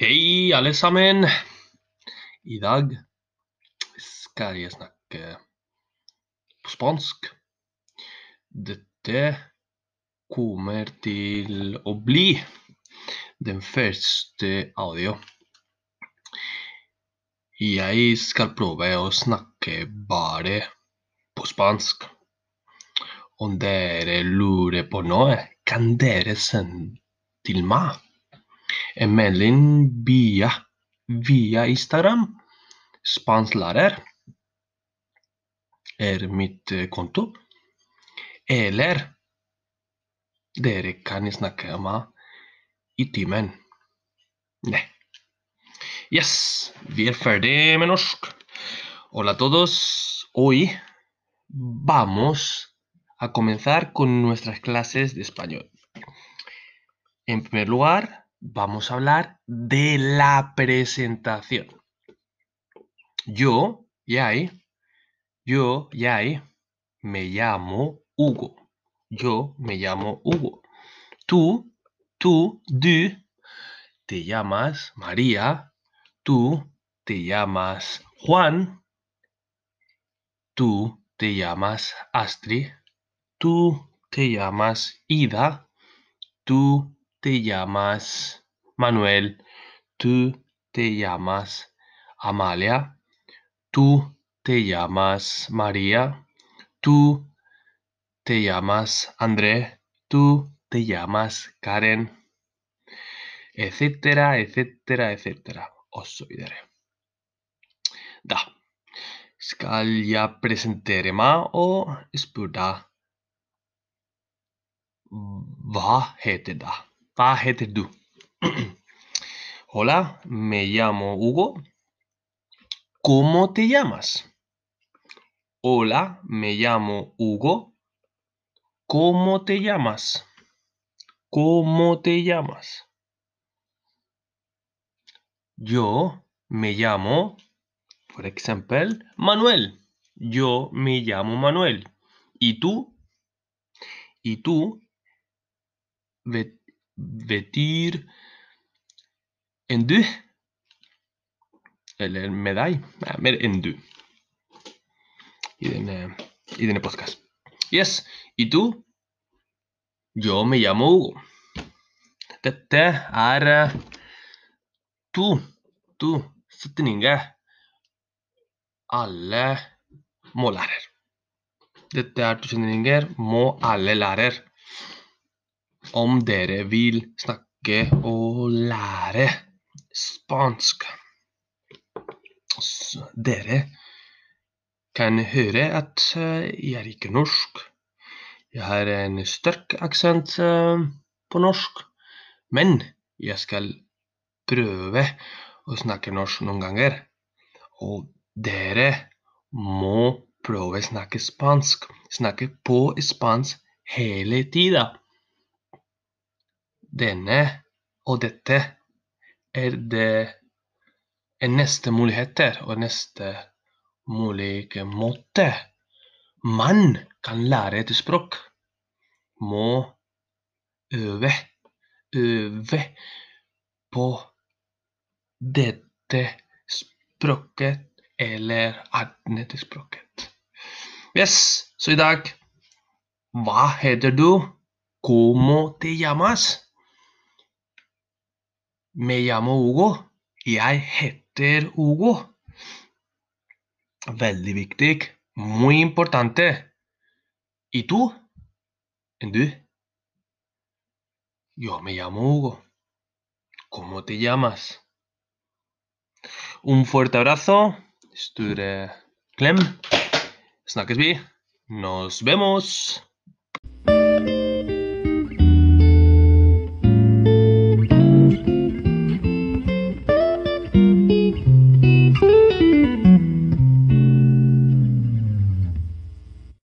Hei, alle sammen! I dag skal jeg snakke på spansk. Dette kommer til å bli den første audio. Jeg skal prøve å snakke bare på spansk. Om dere lurer på noe, kan dere sende til meg en melding via, via Instagram. Spansklærer er mitt eh, konto. Eller dere kan snakke med meg i timen. Nei. Yes, vi med norsk. Hola a todos. Hoy vamos a comenzar con nuestras clases de español. En primer lugar, vamos a hablar de la presentación. Yo, Yai, yo, Yai, me llamo Hugo. Yo me llamo Hugo. Tú, tú, du, te llamas María. Tú te llamas Juan. Tú te llamas Astrid. Tú te llamas Ida. Tú te llamas Manuel. Tú te llamas Amalia. Tú te llamas María. Tú te llamas André. Tú te llamas Karen. Etcétera, etcétera, etcétera. Os videre. Da. Skal jeg presentere meg og spørre hva heter? Hola, me llamo Hugo. ¿Cómo te llamas? Hola, me llamo Hugo. ¿Cómo te llamas? ¿Cómo te llamas? Yo me llamo, por ejemplo, Manuel. Yo me llamo Manuel. ¿Y tú? ¿Y tú? Vet, enn en du? Eller med deg? Nei, mer enn du. I denne, I denne podcast. Yes. I du? Yo me llamo Hugo. Dette er eh, to, to setninger alle må lærer. Dette er to setninger må alle lærer. Om dere vil snakke og lære spansk. Så dere kan høre at eh, jeg er ikke norsk. Jeg har en sterk aksent eh, på norsk, men jeg skal prøve å snakke norsk noen ganger. Og dere må prøve å snakke spansk. Snakke på spansk hele tida. Denne og dette er det er neste muligheter og neste mulige måte man kan lære et språk. Må øve, øve på dette språket eller annet språket. Yes, så i dag Hva heter du? Como te llamas? Me llamo Hugo. Jeg heter Hugo. Veldig viktig. Muy importante. ¿Y tú? ¿En du? Yo me llamo Hugo. ¿Cómo te llamas? Un fuerte abrazo. Sture klem. Snakkes vi. Nos vemos.